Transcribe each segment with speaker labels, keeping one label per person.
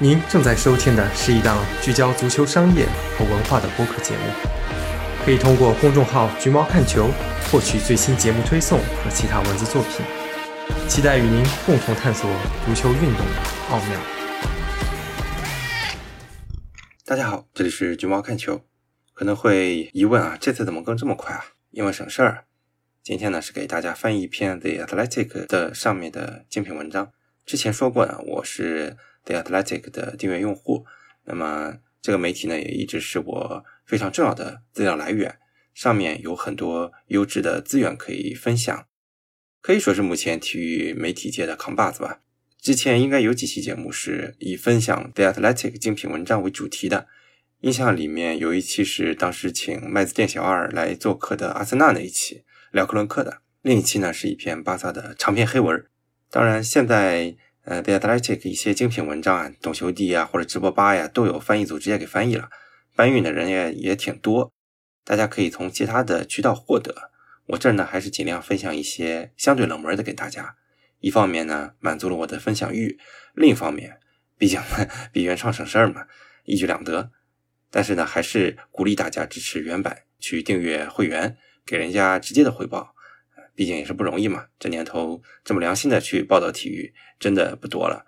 Speaker 1: 您正在收听的是一档聚焦足球商业和文化的播客节目，可以通过公众号“橘猫看球”获取最新节目推送和其他文字作品。期待与您共同探索足球运动的奥妙。
Speaker 2: 大家好，这里是橘猫看球。可能会疑问啊，这次怎么更这么快啊？因为省事儿。今天呢是给大家翻译一篇 The Athletic 的上面的精品文章。之前说过呢，我是。The Athletic 的订阅用户，那么这个媒体呢也一直是我非常重要的资料来源，上面有很多优质的资源可以分享，可以说是目前体育媒体界的扛把子吧。之前应该有几期节目是以分享 The Athletic 精品文章为主题的，印象里面有一期是当时请麦子店小二来做客的阿森纳那一期聊克伦克的，另一期呢是一篇巴萨的长篇黑文。当然现在。呃，The Athletic 一些精品文章啊，懂球帝啊，或者直播吧呀，都有翻译组直接给翻译了，搬运的人也也挺多，大家可以从其他的渠道获得。我这儿呢，还是尽量分享一些相对冷门的给大家。一方面呢，满足了我的分享欲；另一方面，毕竟比原创省事儿嘛，一举两得。但是呢，还是鼓励大家支持原版，去订阅会员，给人家直接的回报。毕竟也是不容易嘛，这年头这么良心的去报道体育，真的不多了。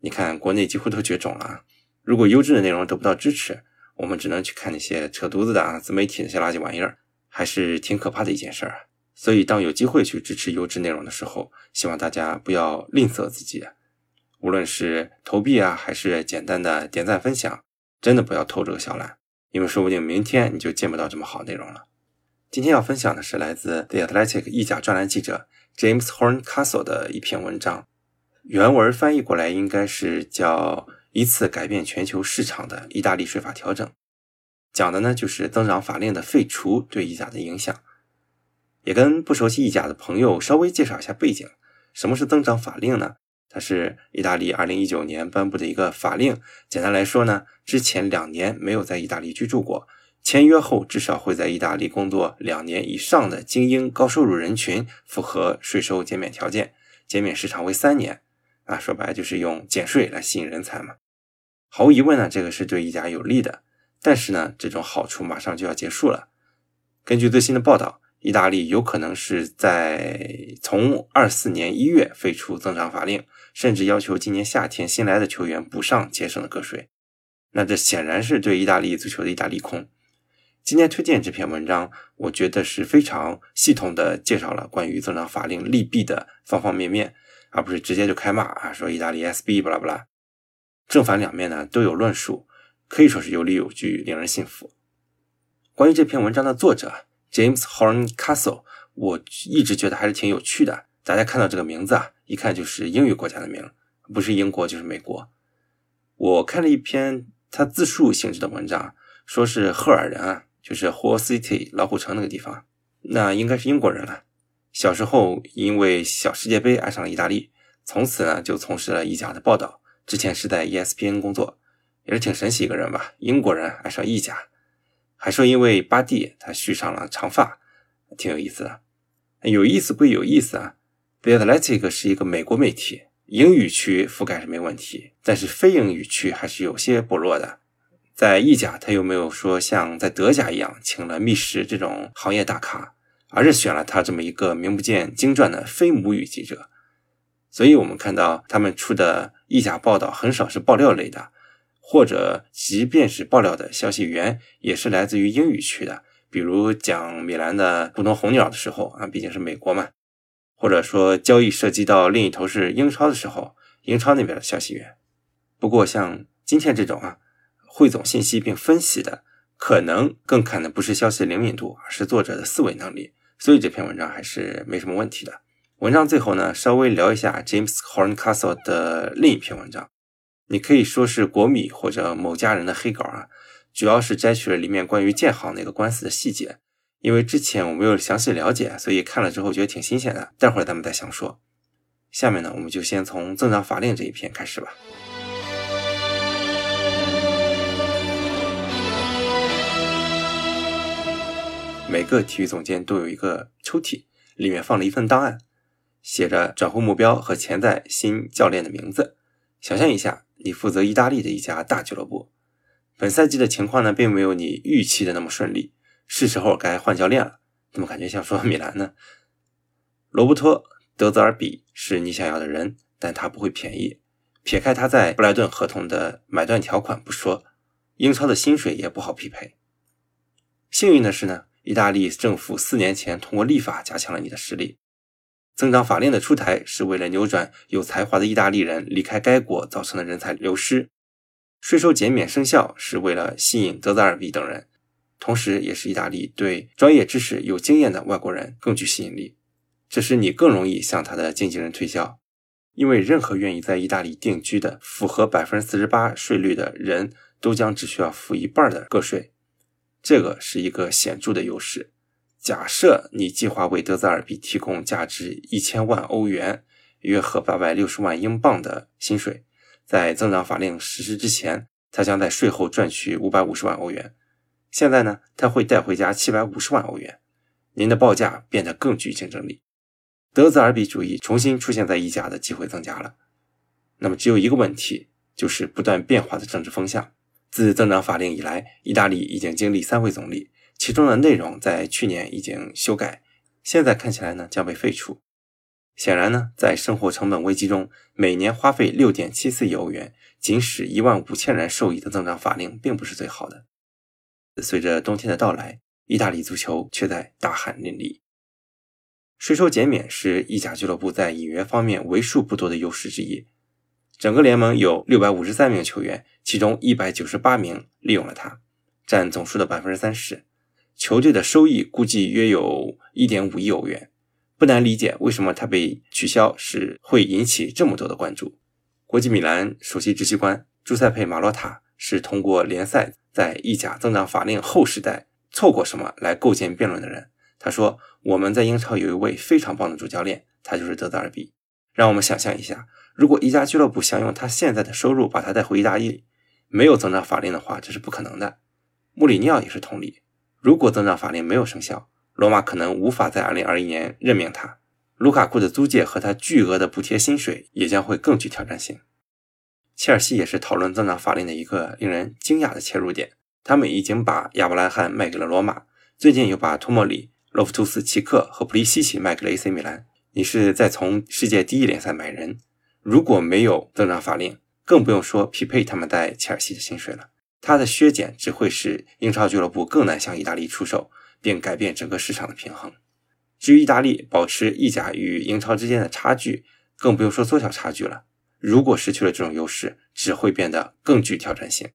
Speaker 2: 你看国内几乎都绝种了，如果优质的内容得不到支持，我们只能去看那些扯犊子的啊自媒体那些垃圾玩意儿，还是挺可怕的一件事儿。所以当有机会去支持优质内容的时候，希望大家不要吝啬自己，无论是投币啊，还是简单的点赞分享，真的不要偷这个小懒，因为说不定明天你就见不到这么好内容了。今天要分享的是来自 The Athletic 意甲专栏记者 James Horncastle 的一篇文章，原文翻译过来应该是叫“一次改变全球市场的意大利税法调整”，讲的呢就是增长法令的废除对意甲的影响。也跟不熟悉意甲的朋友稍微介绍一下背景：什么是增长法令呢？它是意大利2019年颁布的一个法令。简单来说呢，之前两年没有在意大利居住过。签约后至少会在意大利工作两年以上的精英高收入人群符合税收减免条件，减免时长为三年。啊，说白了就是用减税来吸引人才嘛。毫无疑问呢，这个是对意甲有利的。但是呢，这种好处马上就要结束了。根据最新的报道，意大利有可能是在从二四年一月废除增长法令，甚至要求今年夏天新来的球员补上节省的个税。那这显然是对意大利足球的一大利空。今天推荐这篇文章，我觉得是非常系统的介绍了关于增长法令利弊的方方面面，而不是直接就开骂啊，说意大利 SB 巴拉巴拉，正反两面呢都有论述，可以说是有理有据，令人信服。关于这篇文章的作者 James Horncastle，我一直觉得还是挺有趣的。大家看到这个名字啊，一看就是英语国家的名，不是英国就是美国。我看了一篇他自述性质的文章，说是赫尔人啊。就是 Hull City 老虎城那个地方，那应该是英国人了。小时候因为小世界杯爱上了意大利，从此呢就从事了意甲的报道。之前是在 ESPN 工作，也是挺神奇一个人吧。英国人爱上意甲，还说因为巴蒂他续上了长发，挺有意思的。有意思归有意思啊，The Athletic 是一个美国媒体，英语区覆盖是没问题，但是非英语区还是有些薄弱的。在意甲，他又没有说像在德甲一样请了密什这种行业大咖，而是选了他这么一个名不见经传的非母语记者。所以，我们看到他们出的意甲报道很少是爆料类的，或者即便是爆料的消息源，也是来自于英语区的。比如讲米兰的不同红鸟的时候啊，毕竟是美国嘛，或者说交易涉及到另一头是英超的时候，英超那边的消息源。不过，像今天这种啊。汇总信息并分析的，可能更看的不是消息灵敏度，而是作者的思维能力。所以这篇文章还是没什么问题的。文章最后呢，稍微聊一下 James Horncastle 的另一篇文章，你可以说是国米或者某家人的黑稿啊，主要是摘取了里面关于建行那个官司的细节。因为之前我没有详细了解，所以看了之后觉得挺新鲜的。待会儿咱们再详说。下面呢，我们就先从增长法令这一篇开始吧。每个体育总监都有一个抽屉，里面放了一份档案，写着转会目标和潜在新教练的名字。想象一下，你负责意大利的一家大俱乐部，本赛季的情况呢，并没有你预期的那么顺利，是时候该换教练了。怎么感觉像说米兰呢？罗伯托·德泽尔比是你想要的人，但他不会便宜。撇开他在布莱顿合同的买断条款不说，英超的薪水也不好匹配。幸运的是呢，意大利政府四年前通过立法加强了你的实力。增长法令的出台是为了扭转有才华的意大利人离开该国造成的人才流失，税收减免生效是为了吸引德泽尔比等人，同时也是意大利对专业知识有经验的外国人更具吸引力，这使你更容易向他的经纪人推销，因为任何愿意在意大利定居的符合百分之四十八税率的人都将只需要付一半的个税，这个是一个显著的优势。假设你计划为德泽尔比提供价值一千万欧元（约合八百六十万英镑）的薪水，在增长法令实施之前，他将在税后赚取五百五十万欧元。现在呢，他会带回家七百五十万欧元，您的报价变得更具竞争力。德泽尔比主义重新出现在意甲的机会增加了。那么，只有一个问题，就是不断变化的政治风向。自增长法令以来，意大利已经经历三位总理。其中的内容在去年已经修改，现在看起来呢将被废除。显然呢，在生活成本危机中，每年花费六点七四亿欧元，仅使一万五千人受益的增长法令，并不是最好的。随着冬天的到来，意大利足球却在大汗淋漓。税收减免是意甲俱乐部在引援方面为数不多的优势之一。整个联盟有六百五十三名球员，其中一百九十八名利用了它，占总数的百分之三十。球队的收益估计约有1.5亿欧元，不难理解为什么他被取消是会引起这么多的关注。国际米兰首席执行官朱塞佩·马洛塔是通过联赛在意甲增长法令后时代错过什么来构建辩论的人。他说：“我们在英超有一位非常棒的主教练，他就是德泽尔比。让我们想象一下，如果一家俱乐部想用他现在的收入把他带回意大利，没有增长法令的话，这是不可能的。穆里尼奥也是同理。”如果增长法令没有生效，罗马可能无法在2021年任命他。卢卡库的租借和他巨额的补贴薪水也将会更具挑战性。切尔西也是讨论增长法令的一个令人惊讶的切入点。他们已经把亚伯拉罕卖给了罗马，最近又把托莫里、洛夫图斯奇克和普利西奇卖给了 AC 米兰。你是在从世界第一联赛买人？如果没有增长法令，更不用说匹配他们在切尔西的薪水了。他的削减只会使英超俱乐部更难向意大利出手，并改变整个市场的平衡。至于意大利保持意甲与英超之间的差距，更不用说缩小差距了。如果失去了这种优势，只会变得更具挑战性。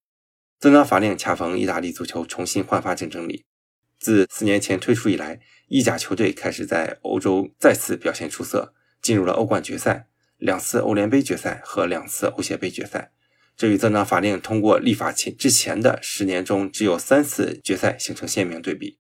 Speaker 2: 增长法令恰逢意大利足球重新焕发竞争力。自四年前推出以来，意甲球队开始在欧洲再次表现出色，进入了欧冠决赛、两次欧联杯决赛和两次欧协杯决赛。这与增长法令通过立法前之前的十年中只有三次决赛形成鲜明对比。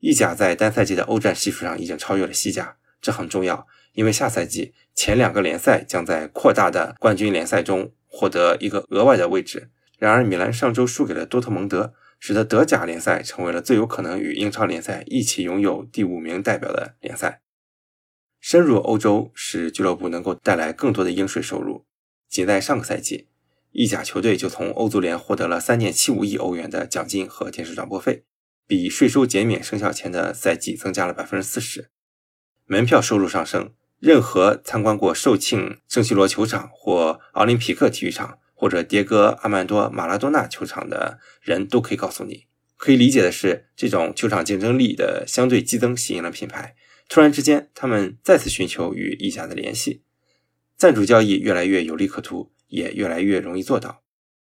Speaker 2: 意甲在单赛季的欧战系数上已经超越了西甲，这很重要，因为下赛季前两个联赛将在扩大的冠军联赛中获得一个额外的位置。然而，米兰上周输给了多特蒙德，使得德甲联赛成为了最有可能与英超联赛一起拥有第五名代表的联赛。深入欧洲使俱乐部能够带来更多的应税收入。仅在上个赛季。意甲球队就从欧足联获得了三点七五亿欧元的奖金和电视转播费，比税收减免生效前的赛季增加了百分之四十。门票收入上升，任何参观过寿庆圣西罗球场或奥林匹克体育场或者迭戈阿曼多马拉多纳球场的人都可以告诉你，可以理解的是，这种球场竞争力的相对激增吸引了品牌。突然之间，他们再次寻求与意甲的联系，赞助交易越来越有利可图。也越来越容易做到，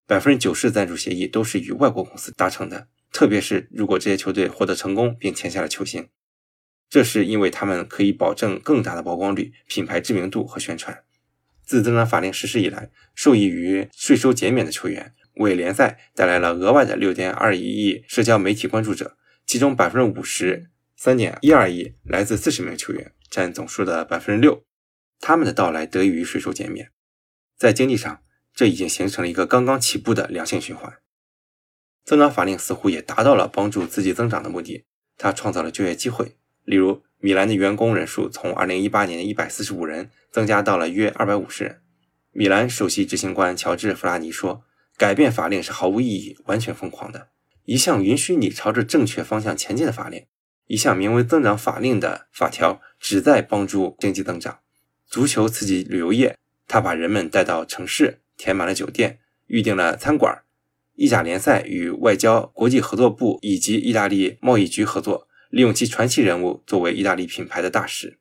Speaker 2: 百分之九十赞助协议都是与外国公司达成的，特别是如果这些球队获得成功并签下了球星，这是因为他们可以保证更大的曝光率、品牌知名度和宣传。自增长法令实施以来，受益于税收减免的球员为联赛带来了额外的六点二一亿社交媒体关注者，其中百分之五十三点一二亿来自四十名球员，占总数的百分之六。他们的到来得益于税收减免。在经济上，这已经形成了一个刚刚起步的良性循环。增长法令似乎也达到了帮助自己增长的目的。它创造了就业机会，例如米兰的员工人数从2018年的145人增加到了约250人。米兰首席执行官乔治·弗拉尼说：“改变法令是毫无意义、完全疯狂的。一项允许你朝着正确方向前进的法令，一项名为‘增长法令’的法条，旨在帮助经济增长。足球刺激旅游业，他把人们带到城市，填满了酒店，预定了餐馆。意甲联赛与外交、国际合作部以及意大利贸易局合作，利用其传奇人物作为意大利品牌的大使。”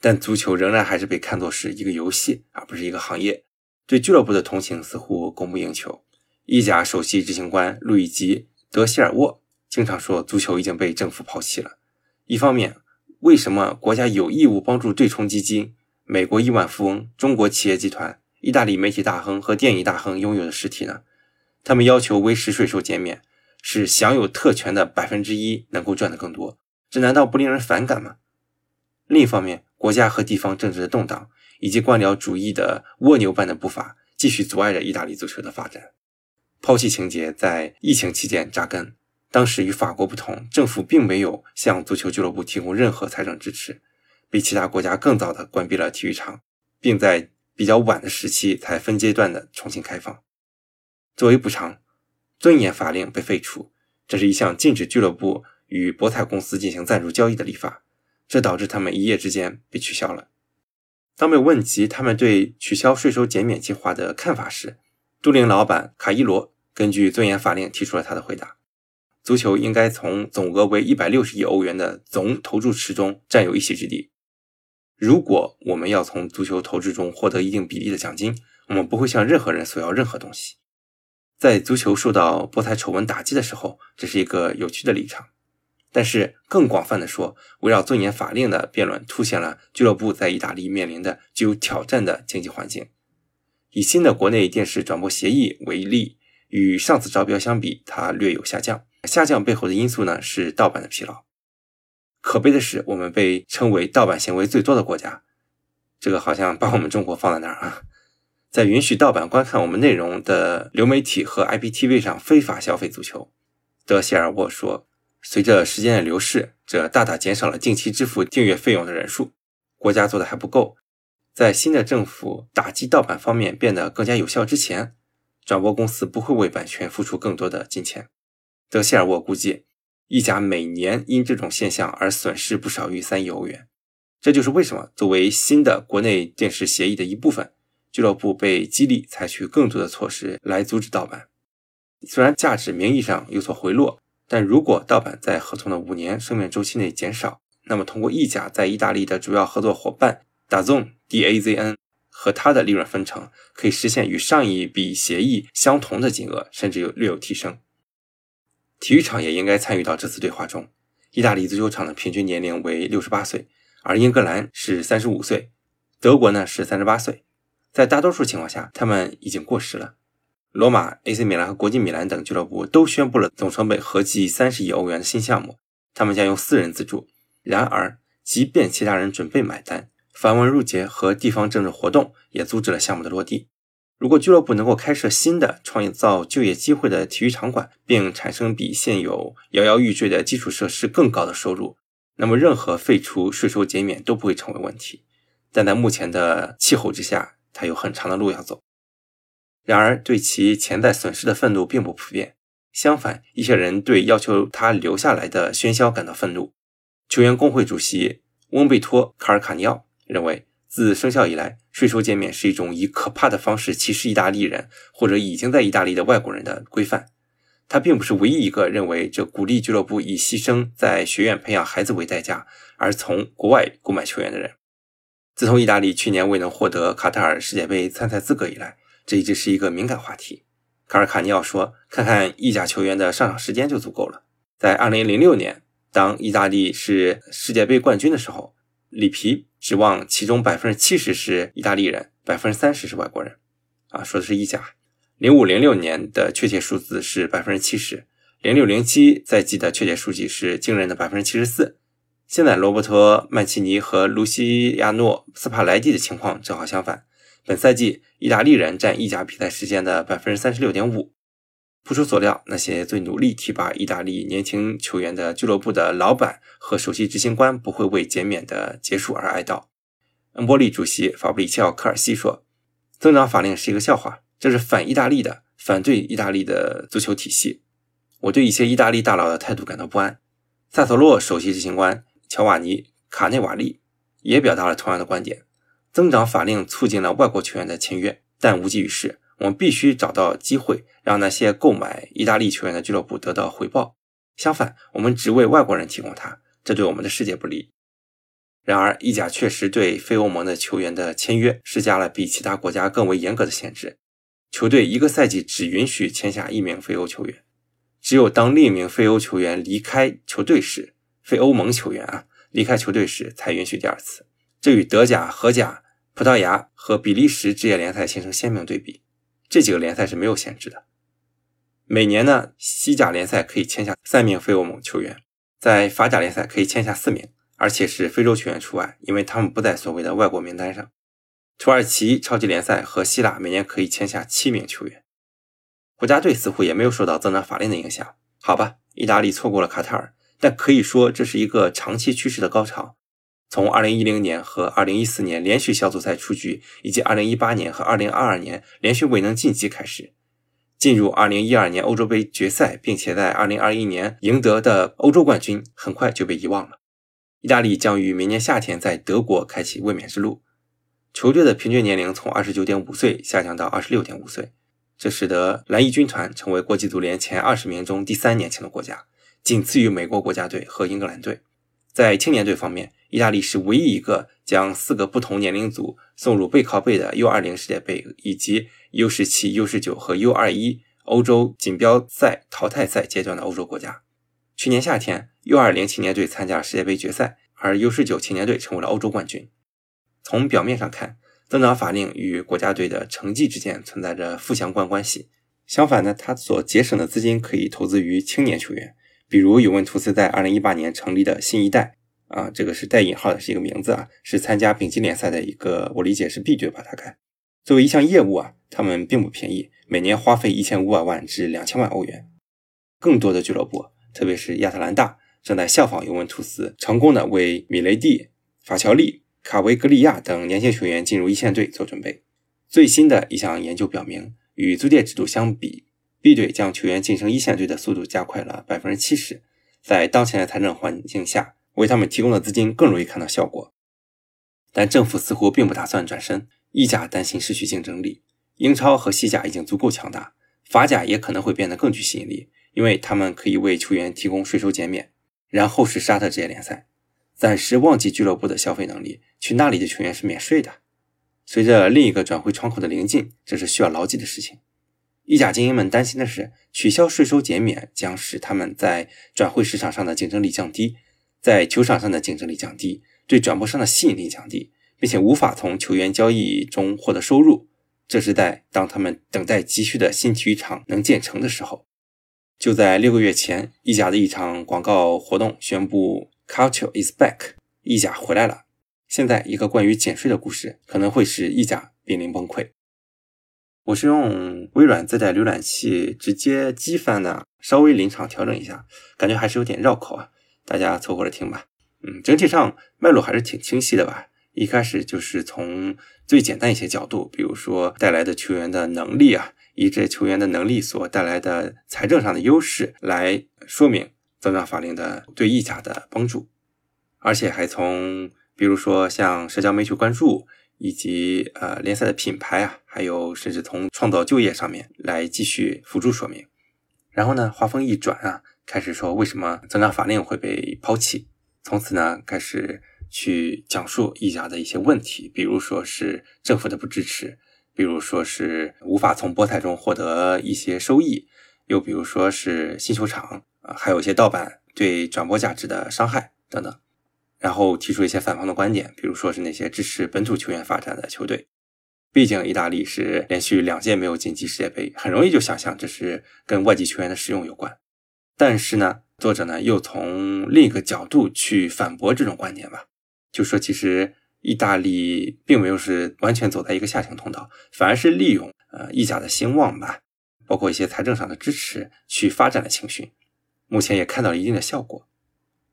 Speaker 2: 但足球仍然还是被看作是一个游戏，而不是一个行业。对俱乐部的同情似乎供不应求。意甲首席执行官路易吉·德希尔沃经常说，足球已经被政府抛弃了。一方面，为什么国家有义务帮助对冲基金、美国亿万富翁、中国企业集团、意大利媒体大亨和电影大亨拥有的实体呢？他们要求维持税收减免，使享有特权的百分之一能够赚得更多，这难道不令人反感吗？另一方面，国家和地方政治的动荡，以及官僚主义的蜗牛般的步伐，继续阻碍着意大利足球的发展。抛弃情节在疫情期间扎根。当时与法国不同，政府并没有向足球俱乐部提供任何财政支持，比其他国家更早的关闭了体育场，并在比较晚的时期才分阶段的重新开放。作为补偿，尊严法令被废除，这是一项禁止俱乐部与博彩公司进行赞助交易的立法。这导致他们一夜之间被取消了。当被问及他们对取消税收减免计划的看法时，都灵老板卡伊罗根据尊严法令提出了他的回答：足球应该从总额为一百六十亿欧元的总投注池中占有一席之地。如果我们要从足球投资中获得一定比例的奖金，我们不会向任何人索要任何东西。在足球受到博彩丑闻打击的时候，这是一个有趣的立场。但是更广泛的说，围绕尊严法令的辩论凸显了俱乐部在意大利面临的具有挑战的经济环境。以新的国内电视转播协议为例，与上次招标相比，它略有下降。下降背后的因素呢是盗版的疲劳。可悲的是，我们被称为盗版行为最多的国家，这个好像把我们中国放在那儿啊。在允许盗版观看我们内容的流媒体和 IPTV 上非法消费足球，德希尔沃说。随着时间的流逝，这大大减少了定期支付订阅费用的人数。国家做的还不够，在新的政府打击盗版方面变得更加有效之前，转播公司不会为版权付出更多的金钱。德希尔沃估计，意甲每年因这种现象而损失不少于三亿欧元。这就是为什么作为新的国内电视协议的一部分，俱乐部被激励采取更多的措施来阻止盗版。虽然价值名义上有所回落。但如果盗版在合同的五年生命周期内减少，那么通过意甲在意大利的主要合作伙伴打纵 DAZN 和它的利润分成，可以实现与上一笔协议相同的金额，甚至有略有提升。体育场也应该参与到这次对话中。意大利足球场的平均年龄为六十八岁，而英格兰是三十五岁，德国呢是三十八岁。在大多数情况下，他们已经过时了。罗马、AC 米兰和国际米兰等俱乐部都宣布了总成本合计三十亿欧元的新项目，他们将由私人资助。然而，即便其他人准备买单，繁文缛节和地方政治活动也阻止了项目的落地。如果俱乐部能够开设新的、创造就业机会的体育场馆，并产生比现有摇摇欲坠的基础设施更高的收入，那么任何废除税收减免都不会成为问题。但在目前的气候之下，它有很长的路要走。然而，对其潜在损失的愤怒并不普遍。相反，一些人对要求他留下来的喧嚣感到愤怒。球员工会主席翁贝托·卡尔卡尼奥认为，自生效以来，税收减免是一种以可怕的方式歧视意大利人或者已经在意大利的外国人的规范。他并不是唯一一个认为这鼓励俱乐部以牺牲在学院培养孩子为代价而从国外购买球员的人。自从意大利去年未能获得卡塔尔世界杯参赛资格以来，这一直是一个敏感话题。卡尔卡尼奥说：“看看意甲球员的上场时间就足够了。”在2006年，当意大利是世界杯冠军的时候，里皮指望其中70%是意大利人，30%是外国人。啊，说的是意甲。0506年的确切数字是 70%，0607 赛季的确切数据是惊人的74%。现在罗伯托·曼奇尼和卢西亚诺·斯帕莱蒂的情况正好相反。本赛季，意大利人占意甲比赛时间的百分之三十六点五。不出所料，那些最努力提拔意大利年轻球员的俱乐部的老板和首席执行官不会为减免的结束而哀悼。恩波利主席法布里切奥·科尔西说：“增长法令是一个笑话，这是反意大利的，反对意大利的足球体系。我对一些意大利大佬的态度感到不安。萨索洛首席执行官乔瓦尼·卡内瓦利也表达了同样的观点：增长法令促进了外国球员的签约，但无济于事。我们必须找到机会，让那些购买意大利球员的俱乐部得到回报。相反，我们只为外国人提供它，这对我们的世界不利。然而，意甲确实对非欧盟的球员的签约施加了比其他国家更为严格的限制。球队一个赛季只允许签下一名非欧球员。只有当另一名非欧球员离开球队时，非欧盟球员啊离开球队时才允许第二次。这与德甲、荷甲、葡萄牙和比利时职业联赛形成鲜明对比。这几个联赛是没有限制的。每年呢，西甲联赛可以签下三名非欧盟球员，在法甲联赛可以签下四名，而且是非洲球员除外，因为他们不在所谓的外国名单上。土耳其超级联赛和希腊每年可以签下七名球员。国家队似乎也没有受到增长法令的影响，好吧？意大利错过了卡塔尔，但可以说这是一个长期趋势的高潮。从2010年和2014年连续小组赛出局，以及2018年和2022年连续未能晋级开始，进入2012年欧洲杯决赛，并且在2021年赢得的欧洲冠军，很快就被遗忘了。意大利将于明年夏天在德国开启卫冕之路。球队的平均年龄从29.5岁下降到26.5岁。这使得蓝衣军团成为国际足联前二十名中第三年轻的国家，仅次于美国国家队和英格兰队。在青年队方面，意大利是唯一一个将四个不同年龄组送入背靠背的 U20 世界杯以及 U17、U19 和 U21 欧洲锦标赛淘汰赛阶段的欧洲国家。去年夏天，U20 青年队参加了世界杯决赛，而 U19 青年队成为了欧洲冠军。从表面上看，增长法令与国家队的成绩之间存在着负相关关系。相反呢，他所节省的资金可以投资于青年球员，比如尤文图斯在2018年成立的新一代啊，这个是带引号的，是一个名字啊，是参加丙级联赛的一个，我理解是 B 队吧，大概。作为一项业务啊，他们并不便宜，每年花费1500万至2000万欧元。更多的俱乐部，特别是亚特兰大，正在效仿尤文图斯，成功的为米雷蒂、法乔利。卡维格利亚等年轻球员进入一线队做准备。最新的一项研究表明，与租借制度相比，B 队将球员晋升一线队的速度加快了百分之七十。在当前的财政环境下，为他们提供的资金更容易看到效果。但政府似乎并不打算转身。意甲担心失去竞争力，英超和西甲已经足够强大，法甲也可能会变得更具吸引力，因为他们可以为球员提供税收减免。然后是沙特职业联赛。暂时忘记俱乐部的消费能力，去那里的球员是免税的。随着另一个转会窗口的临近，这是需要牢记的事情。意甲精英们担心的是，取消税收减免将使他们在转会市场上的竞争力降低，在球场上的竞争力降低，对转播商的吸引力降低，并且无法从球员交易中获得收入。这是在当他们等待急需的新体育场能建成的时候。就在六个月前，意甲的一场广告活动宣布。Culture is back，意甲回来了。现在一个关于减税的故事可能会使意甲濒临崩溃。我是用微软自带浏览器直接机翻的，稍微临场调整一下，感觉还是有点绕口啊，大家凑合着听吧。嗯，整体上脉络还是挺清晰的吧。一开始就是从最简单一些角度，比如说带来的球员的能力啊，以这球员的能力所带来的财政上的优势来说明。增长法令的对意甲的帮助，而且还从比如说像社交媒体关注以及呃联赛的品牌啊，还有甚至从创造就业上面来继续辅助说明。然后呢，话锋一转啊，开始说为什么增长法令会被抛弃。从此呢，开始去讲述意甲的一些问题，比如说是政府的不支持，比如说是无法从博彩中获得一些收益，又比如说是新球场啊。还有一些盗版对转播价值的伤害等等，然后提出一些反方的观点，比如说是那些支持本土球员发展的球队。毕竟意大利是连续两届没有晋级世界杯，很容易就想象这是跟外籍球员的使用有关。但是呢，作者呢又从另一个角度去反驳这种观点吧，就说其实意大利并没有是完全走在一个下行通道，反而是利用呃意甲的兴旺吧，包括一些财政上的支持去发展了青训。目前也看到了一定的效果，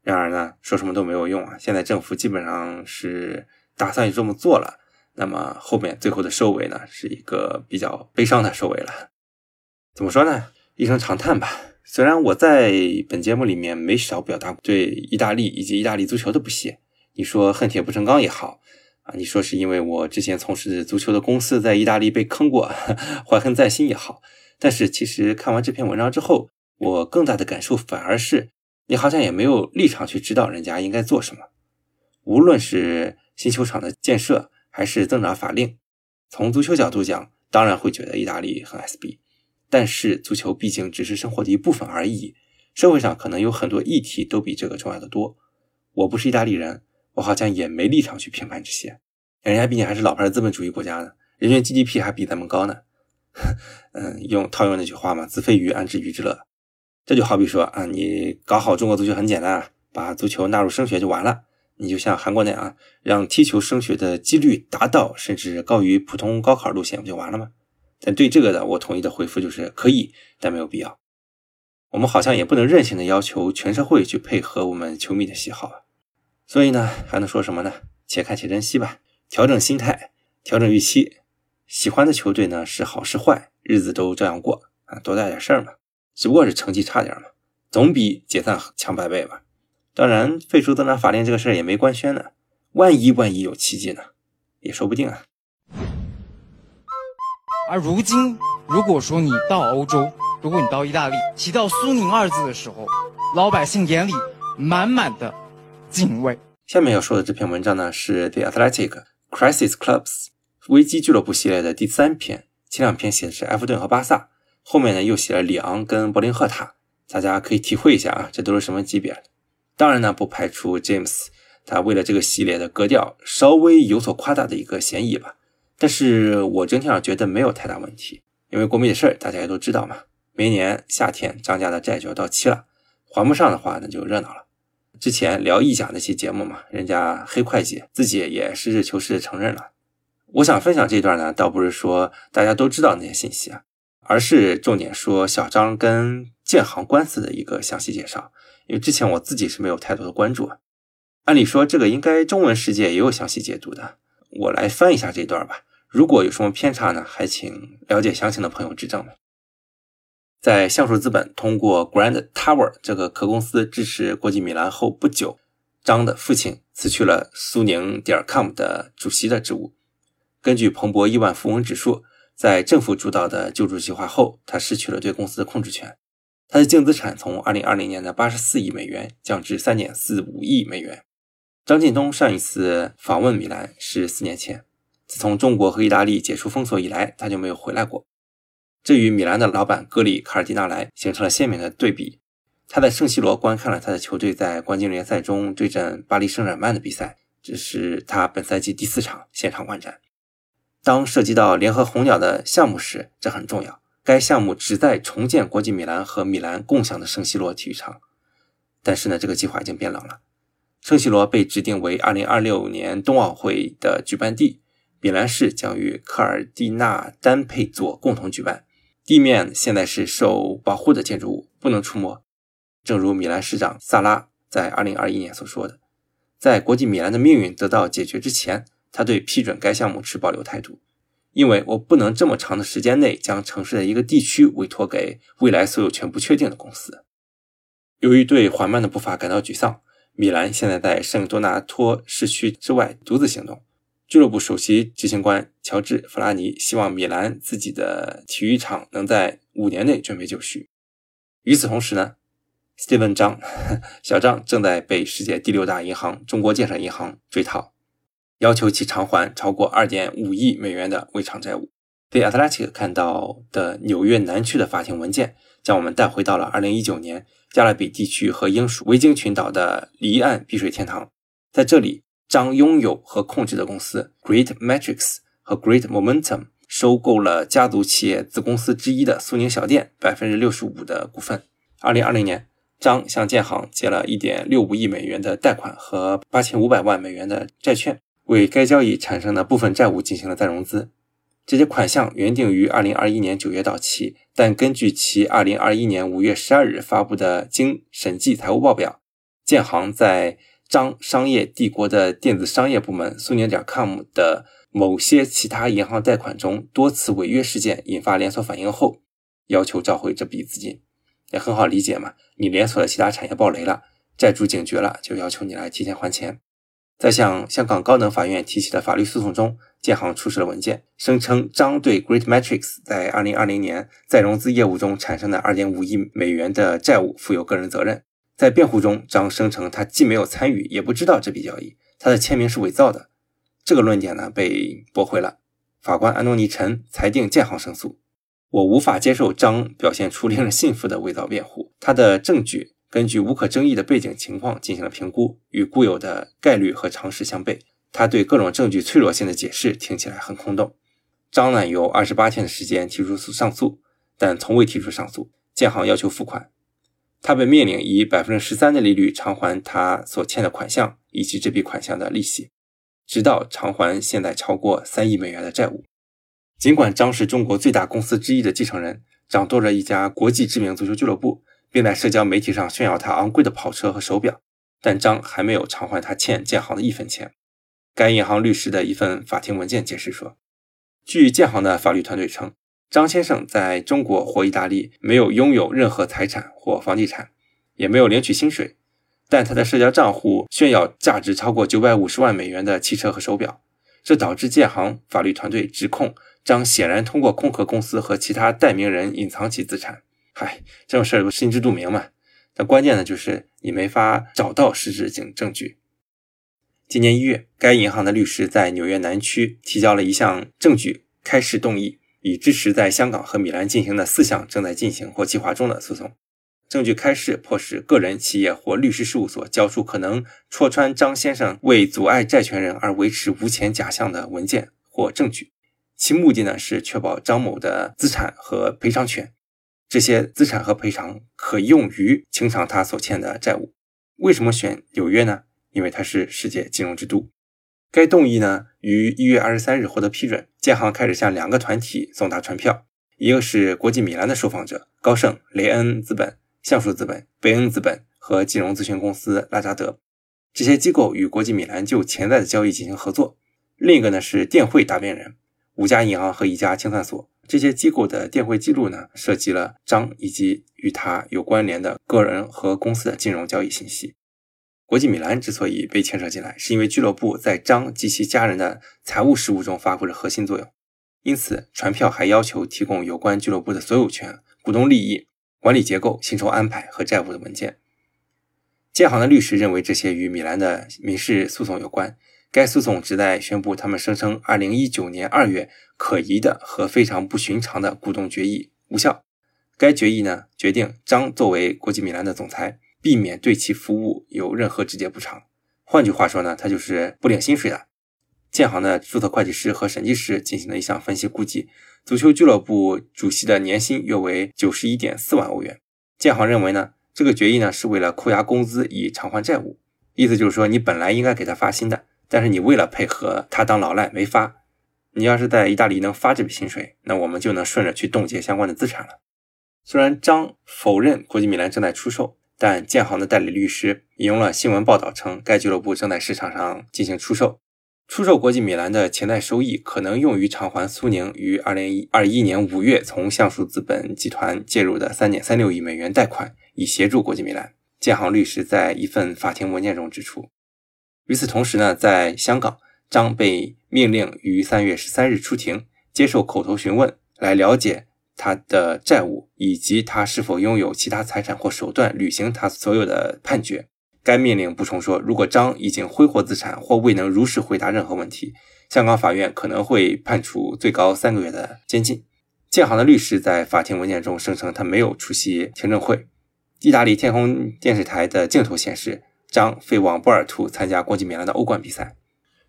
Speaker 2: 然而呢，说什么都没有用啊！现在政府基本上是打算这么做了，那么后面最后的收尾呢，是一个比较悲伤的收尾了。怎么说呢？一声长叹吧。虽然我在本节目里面没少表达对意大利以及意大利足球的不屑，你说恨铁不成钢也好啊，你说是因为我之前从事足球的公司在意大利被坑过，怀恨在心也好，但是其实看完这篇文章之后，我更大的感受反而是，你好像也没有立场去指导人家应该做什么。无论是新球场的建设，还是增长法令，从足球角度讲，当然会觉得意大利很 SB。但是足球毕竟只是生活的一部分而已，社会上可能有很多议题都比这个重要的多。我不是意大利人，我好像也没立场去评判这些。人家毕竟还是老牌的资本主义国家呢，人均 GDP 还比咱们高呢。嗯，用套用那句话嘛，“子非鱼，安知鱼之乐？”这就好比说啊，你搞好中国足球很简单啊，把足球纳入升学就完了。你就像韩国那样，让踢球升学的几率达到甚至高于普通高考路线，不就完了吗？但对这个的，我统一的回复就是可以，但没有必要。我们好像也不能任性的要求全社会去配合我们球迷的喜好，所以呢，还能说什么呢？且看且珍惜吧，调整心态，调整预期。喜欢的球队呢，是好是坏，日子都这样过啊，多大点事儿嘛，只不过是成绩差点嘛，总比解散强百倍吧。当然，废除增长法令这个事儿也没官宣呢，万一万一有奇迹呢，也说不定啊。
Speaker 3: 而如今，如果说你到欧洲，如果你到意大利，提到苏宁二字的时候，老百姓眼里满满的敬畏。
Speaker 2: 下面要说的这篇文章呢，是 The Athletic Crisis Clubs 危机俱乐部系列的第三篇。前两篇写的是埃弗顿和巴萨，后面呢又写了里昂跟柏林赫塔。大家可以体会一下啊，这都是什么级别？当然呢，不排除 James 他为了这个系列的格调稍微有所夸大的一个嫌疑吧。但是我整体上觉得没有太大问题，因为国米的事儿大家也都知道嘛。明年夏天张家的债就要到期了，还不上的话那就热闹了。之前聊意甲那期节目嘛，人家黑会计自己也实事求是的承认了。我想分享这段呢，倒不是说大家都知道那些信息啊，而是重点说小张跟建行官司的一个详细介绍。因为之前我自己是没有太多的关注，按理说这个应该中文世界也有详细解读的。我来翻一下这段吧，如果有什么偏差呢，还请了解详情的朋友指正。在橡树资本通过 Grand Tower 这个壳公司支持国际米兰后不久，张的父亲辞去了苏宁点 com 的主席的职务。根据彭博亿万富翁指数，在政府主导的救助计划后，他失去了对公司的控制权。他的净资产从2020年的84亿美元降至3.45亿美元。张近东上一次访问米兰是四年前，自从中国和意大利解除封锁以来，他就没有回来过。这与米兰的老板格里卡尔迪纳莱形成了鲜明的对比。他在圣西罗观看了他的球队在冠军联赛中对阵巴黎圣日耳曼的比赛，这是他本赛季第四场现场观战。当涉及到联合红鸟的项目时，这很重要。该项目旨在重建国际米兰和米兰共享的圣西罗体育场，但是呢，这个计划已经变冷了。圣西罗被指定为2026年冬奥会的举办地，米兰市将与科尔蒂纳丹佩佐共同举办。地面现在是受保护的建筑物，不能触摸。正如米兰市长萨拉在2021年所说的，在国际米兰的命运得到解决之前，他对批准该项目持保留态度，因为我不能这么长的时间内将城市的一个地区委托给未来所有权不确定的公司。由于对缓慢的步伐感到沮丧。米兰现在在圣多纳托市区之外独自行动。俱乐部首席执行官乔治·弗拉尼希望米兰自己的体育场能在五年内准备就绪。与此同时呢，斯蒂文·张小张正在被世界第六大银行中国建设银行追讨，要求其偿还超过二点五亿美元的未偿债务。对 Athletic 看到的纽约南区的法庭文件，将我们带回到了二零一九年。加勒比地区和英属维京群岛的离岸避税天堂，在这里，张拥有和控制的公司 Great Matrix 和 Great Momentum 收购了家族企业子公司之一的苏宁小店百分之六十五的股份。二零二零年，张向建行借了一点六五亿美元的贷款和八千五百万美元的债券，为该交易产生的部分债务进行了再融资。这些款项原定于二零二一年九月到期，但根据其二零二一年五月十二日发布的经审计财务报表，建行在张商业帝国的电子商业部门苏宁点 com 的某些其他银行贷款中多次违约事件引发连锁反应后，要求召回这笔资金，也很好理解嘛。你连锁的其他产业暴雷了，债主警觉了，就要求你来提前还钱。在向香港高等法院提起的法律诉讼中，建行出示了文件，声称张对 Great Matrix 在2020年再融资业务中产生的2.5亿美元的债务负有个人责任。在辩护中，张声称他既没有参与，也不知道这笔交易，他的签名是伪造的。这个论点呢被驳回了。法官安东尼陈裁定建行胜诉。我无法接受张表现出令人信服的伪造辩护。他的证据根据无可争议的背景情况进行了评估，与固有的概率和常识相悖。他对各种证据脆弱性的解释听起来很空洞。张呢有二十八天的时间提出诉上诉，但从未提出上诉。建行要求付款，他被命令以百分之十三的利率偿还他所欠的款项以及这笔款项的利息。直到偿还现在超过三亿美元的债务。尽管张是中国最大公司之一的继承人，掌舵着一家国际知名足球俱乐部，并在社交媒体上炫耀他昂贵的跑车和手表，但张还没有偿还他欠建行的一分钱。该银行律师的一份法庭文件解释说，据建行的法律团队称，张先生在中国或意大利没有拥有任何财产或房地产，也没有领取薪水。但他的社交账户炫耀价值超过九百五十万美元的汽车和手表，这导致建行法律团队指控张显然通过空壳公司和其他代名人隐藏其资产。嗨，这种事儿心知肚明嘛。但关键的就是你没法找到实质性证据。今年一月，该银行的律师在纽约南区提交了一项证据开示动议，以支持在香港和米兰进行的四项正在进行或计划中的诉讼。证据开示迫使个人、企业或律师事务所交出可能戳穿张先生为阻碍债权人而维持无钱假象的文件或证据，其目的呢是确保张某的资产和赔偿权。这些资产和赔偿可用于清偿他所欠的债务。为什么选纽约呢？因为它是世界金融之都。该动议呢于一月二十三日获得批准，建行开始向两个团体送达传票，一个是国际米兰的受访者高盛、雷恩资本。橡树资本、贝恩资本和金融咨询公司拉扎德，这些机构与国际米兰就潜在的交易进行合作。另一个呢是电汇答辩人，五家银行和一家清算所。这些机构的电汇记录呢，涉及了张以及与他有关联的个人和公司的金融交易信息。国际米兰之所以被牵扯进来，是因为俱乐部在张及其家人的财务事务中发挥着核心作用。因此，传票还要求提供有关俱乐部的所有权、股东利益。管理结构、薪酬安排和债务的文件。建行的律师认为这些与米兰的民事诉讼有关。该诉讼旨在宣布他们声称2019年2月可疑的和非常不寻常的股东决议无效。该决议呢，决定张作为国际米兰的总裁，避免对其服务有任何直接补偿。换句话说呢，他就是不领薪水的。建行的注册会计师和审计师进行了一项分析估计。足球俱乐部主席的年薪约为九十一点四万欧元。建行认为呢，这个决议呢是为了扣押工资以偿还债务，意思就是说你本来应该给他发薪的，但是你为了配合他当老赖没发。你要是在意大利能发这笔薪水，那我们就能顺着去冻结相关的资产了。虽然张否认国际米兰正在出售，但建行的代理律师引用了新闻报道称，该俱乐部正在市场上进行出售。出售国际米兰的潜在收益可能用于偿还苏宁于二零二一年五月从橡树资本集团介入的三点三六亿美元贷款，以协助国际米兰。建行律师在一份法庭文件中指出。与此同时呢，在香港，张被命令于三月十三日出庭接受口头询问，来了解他的债务以及他是否拥有其他财产或手段履行他所有的判决。该命令补充说，如果张已经挥霍资产或未能如实回答任何问题，香港法院可能会判处最高三个月的监禁。建行的律师在法庭文件中声称，他没有出席听证会。意大利天空电视台的镜头显示，张飞往波尔图参加国际米兰的欧冠比赛。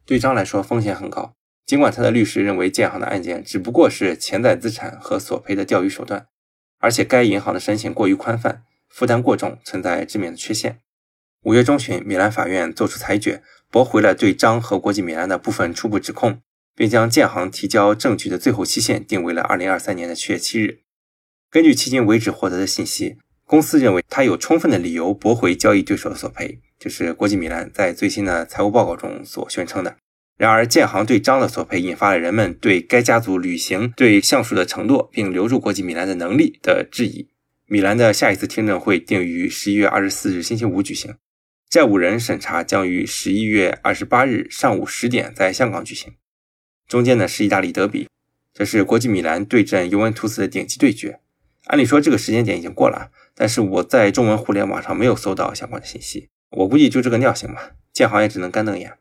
Speaker 2: 对张来说，风险很高。尽管他的律师认为建行的案件只不过是潜在资产和索赔的钓鱼手段，而且该银行的申请过于宽泛，负担过重，存在致命的缺陷。五月中旬，米兰法院作出裁决，驳回了对张和国际米兰的部分初步指控，并将建行提交证据的最后期限定为了二零二三年的七月七日。根据迄今为止获得的信息，公司认为他有充分的理由驳回交易对手的索赔，就是国际米兰在最新的财务报告中所宣称的。然而，建行对张的索赔引发了人们对该家族履行对橡树的承诺并留住国际米兰的能力的质疑。米兰的下一次听证会定于十一月二十四日星期五举行，债务人审查将于十一月二十八日上午十点在香港举行。中间呢是意大利德比，这是国际米兰对阵尤文图斯的顶级对决。按理说这个时间点已经过了，但是我在中文互联网上没有搜到相关的信息，我估计就这个尿性吧，建行也只能干瞪眼。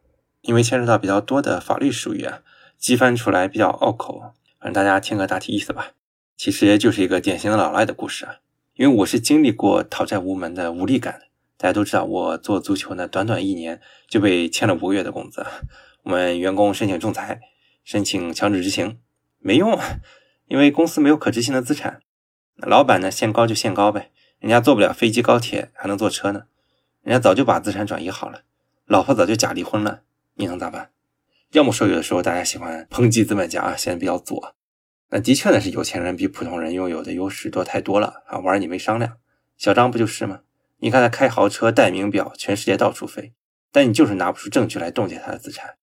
Speaker 2: 因为牵扯到比较多的法律术语啊，激翻出来比较拗口，反正大家听个大体意思吧。其实就是一个典型的老赖的故事啊。因为我是经历过讨债无门的无力感，大家都知道，我做足球呢，短短一年就被欠了五个月的工资。我们员工申请仲裁，申请强制执行，没用，因为公司没有可执行的资产。老板呢，限高就限高呗，人家坐不了飞机高铁，还能坐车呢，人家早就把资产转移好了，老婆早就假离婚了。你能咋办？要么说有的时候大家喜欢抨击资本家啊，显得比较左。那的确呢是有钱人比普通人拥有的优势多太多了啊！玩你没商量，小张不就是吗？你看他开豪车、戴名表，全世界到处飞，但你就是拿不出证据来冻结他的资产。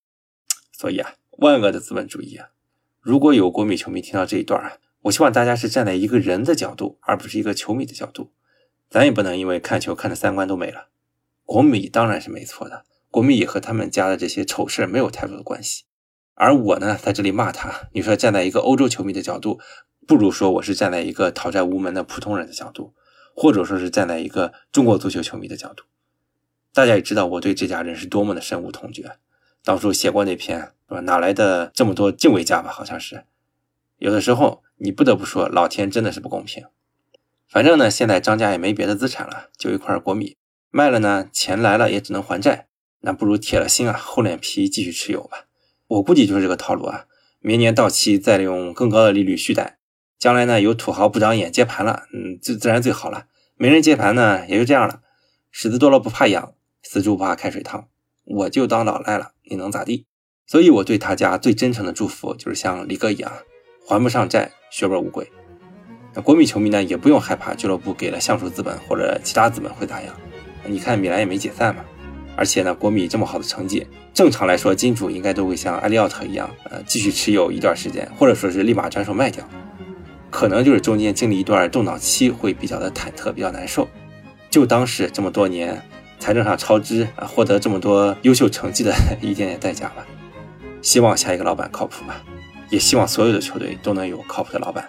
Speaker 2: 所以啊，万恶的资本主义啊！如果有国米球迷听到这一段啊，我希望大家是站在一个人的角度，而不是一个球迷的角度。咱也不能因为看球看的三观都没了。国米当然是没错的。国米也和他们家的这些丑事没有太多的关系，而我呢，在这里骂他。你说站在一个欧洲球迷的角度，不如说我是站在一个讨债无门的普通人的角度，或者说是站在一个中国足球球迷的角度。大家也知道我对这家人是多么的深恶痛绝。当初写过那篇，是吧？哪来的这么多敬畏家吧？好像是。有的时候你不得不说，老天真的是不公平。反正呢，现在张家也没别的资产了，就一块国米卖了呢，钱来了也只能还债。那不如铁了心啊，厚脸皮继续持有吧。我估计就是这个套路啊。明年到期再用更高的利率续贷，将来呢有土豪不长眼接盘了，嗯，自自然最好了。没人接盘呢，也就这样了。虱子多了不怕痒，死猪不怕开水烫。我就当老赖了，你能咋地？所以我对他家最真诚的祝福就是像李哥一样，还不上债，血本无归。那国米球迷呢，也不用害怕俱乐部给了橡树资本或者其他资本会咋样？你看米兰也没解散嘛。而且呢，国米这么好的成绩，正常来说，金主应该都会像埃利奥特一样，呃，继续持有一段时间，或者说是立马转手卖掉。可能就是中间经历一段动荡期，会比较的忐忑，比较难受。就当是这么多年财政上超支啊，获得这么多优秀成绩的一点点代价吧。希望下一个老板靠谱吧，也希望所有的球队都能有靠谱的老板。